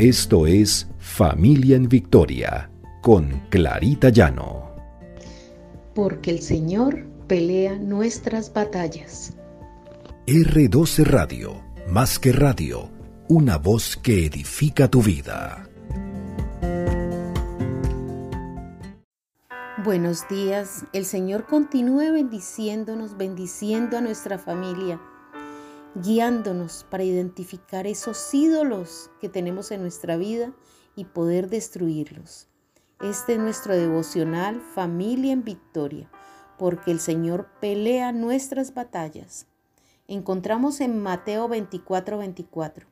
Esto es Familia en Victoria con Clarita Llano. Porque el Señor pelea nuestras batallas. R12 Radio, más que radio, una voz que edifica tu vida. Buenos días, el Señor continúe bendiciéndonos, bendiciendo a nuestra familia, guiándonos para identificar esos ídolos que tenemos en nuestra vida y poder destruirlos. Este es nuestro devocional Familia en Victoria, porque el Señor pelea nuestras batallas. Encontramos en Mateo 24, 24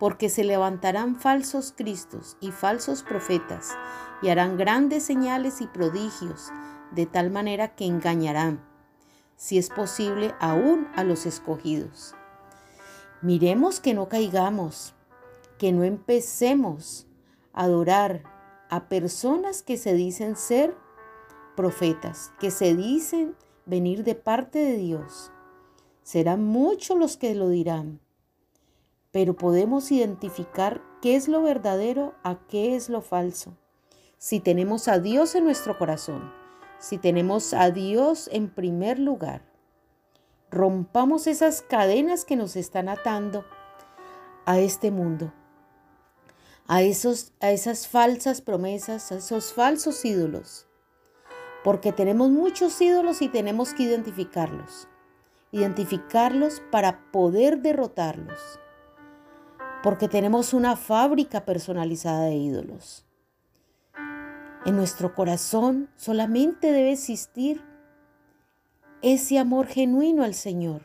porque se levantarán falsos cristos y falsos profetas, y harán grandes señales y prodigios, de tal manera que engañarán, si es posible, aún a los escogidos. Miremos que no caigamos, que no empecemos a adorar a personas que se dicen ser profetas, que se dicen venir de parte de Dios. Serán muchos los que lo dirán pero podemos identificar qué es lo verdadero a qué es lo falso. Si tenemos a Dios en nuestro corazón, si tenemos a Dios en primer lugar, rompamos esas cadenas que nos están atando a este mundo, a, esos, a esas falsas promesas, a esos falsos ídolos, porque tenemos muchos ídolos y tenemos que identificarlos, identificarlos para poder derrotarlos porque tenemos una fábrica personalizada de ídolos. En nuestro corazón solamente debe existir ese amor genuino al Señor.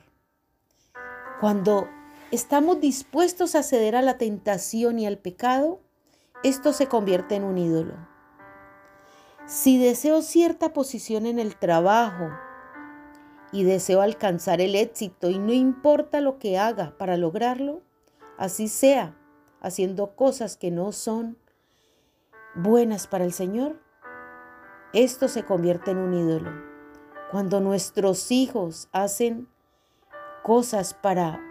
Cuando estamos dispuestos a ceder a la tentación y al pecado, esto se convierte en un ídolo. Si deseo cierta posición en el trabajo y deseo alcanzar el éxito y no importa lo que haga para lograrlo, así sea, haciendo cosas que no son buenas para el Señor, esto se convierte en un ídolo. Cuando nuestros hijos hacen cosas para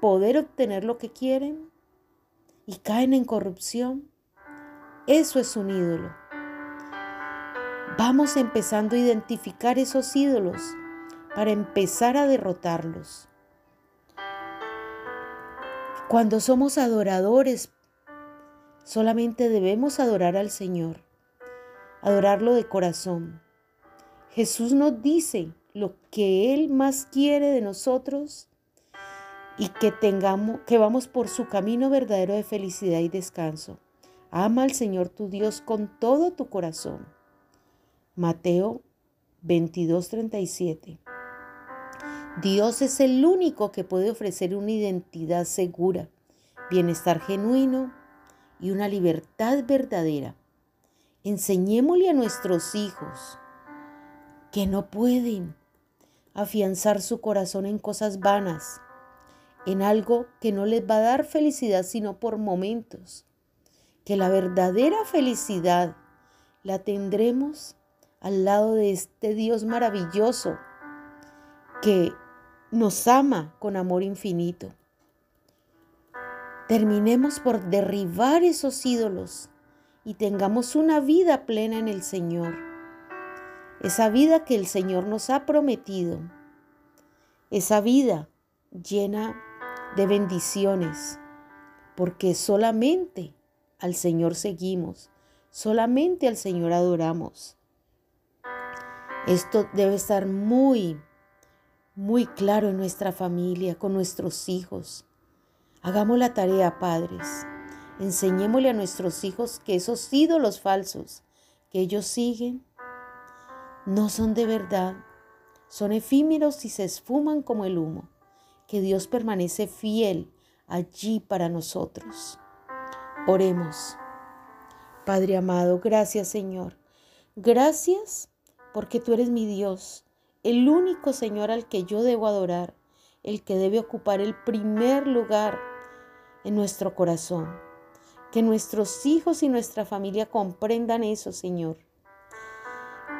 poder obtener lo que quieren y caen en corrupción, eso es un ídolo. Vamos empezando a identificar esos ídolos para empezar a derrotarlos. Cuando somos adoradores, solamente debemos adorar al Señor, adorarlo de corazón. Jesús nos dice lo que Él más quiere de nosotros y que tengamos, que vamos por su camino verdadero de felicidad y descanso. Ama al Señor tu Dios con todo tu corazón. Mateo 22:37. Dios es el único que puede ofrecer una identidad segura, bienestar genuino y una libertad verdadera. Enseñémosle a nuestros hijos que no pueden afianzar su corazón en cosas vanas, en algo que no les va a dar felicidad sino por momentos, que la verdadera felicidad la tendremos al lado de este Dios maravilloso que nos ama con amor infinito. Terminemos por derribar esos ídolos y tengamos una vida plena en el Señor. Esa vida que el Señor nos ha prometido. Esa vida llena de bendiciones. Porque solamente al Señor seguimos. Solamente al Señor adoramos. Esto debe estar muy, muy claro en nuestra familia, con nuestros hijos. Hagamos la tarea, padres. Enseñémosle a nuestros hijos que esos ídolos falsos que ellos siguen no son de verdad, son efímeros y se esfuman como el humo, que Dios permanece fiel allí para nosotros. Oremos. Padre amado, gracias Señor. Gracias porque tú eres mi Dios el único Señor al que yo debo adorar, el que debe ocupar el primer lugar en nuestro corazón. Que nuestros hijos y nuestra familia comprendan eso, Señor.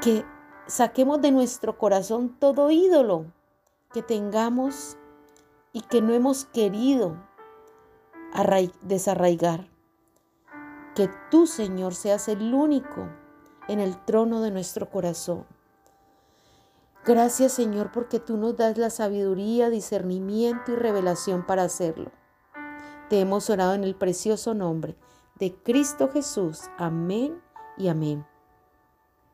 Que saquemos de nuestro corazón todo ídolo que tengamos y que no hemos querido desarraigar. Que tú, Señor, seas el único en el trono de nuestro corazón. Gracias, Señor, porque tú nos das la sabiduría, discernimiento y revelación para hacerlo. Te hemos orado en el precioso nombre de Cristo Jesús. Amén y amén.